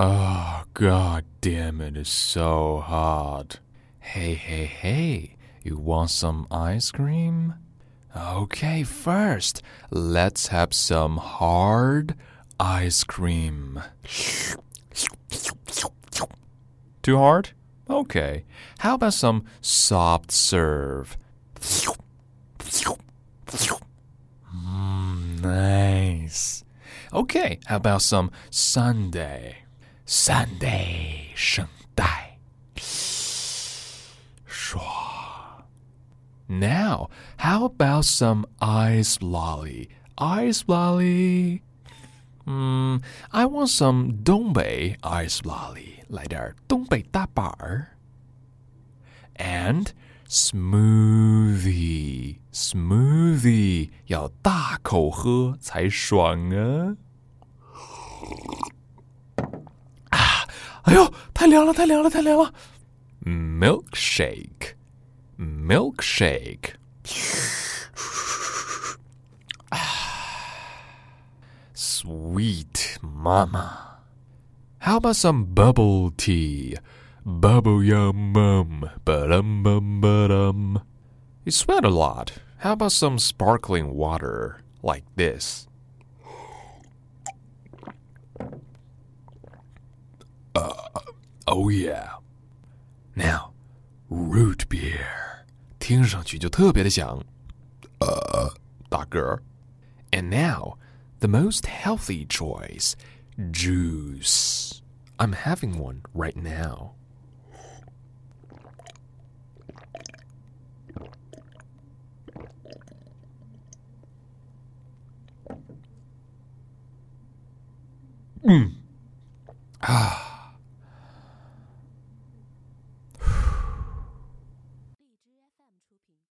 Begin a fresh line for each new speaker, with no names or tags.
Oh, god damn it's so hot. Hey, hey, hey, you want some ice cream? Okay, first, let's have some hard ice cream. Too hard? Okay. How about some soft serve? Mm, nice. Okay, how about some sundae? Sundae 圣代. Now, how about some ice lolly? Ice lolly. Hmm, I want some Dongbei ice lolly. 来点东北大板儿. And smoothie. Smoothie 要大口喝才爽啊。呦，太凉了，太凉了，太凉了！Milkshake, milkshake. Sweet mama. How about some bubble tea? Bubble yum mum, ba-dum bum ba-dum. You sweat a lot. How about some sparkling water like this? oh yeah. Now, root beer. 听上去就特别的响。呃，大个。And now, the most healthy choice, juice. I'm having one right now. Mm. Ah.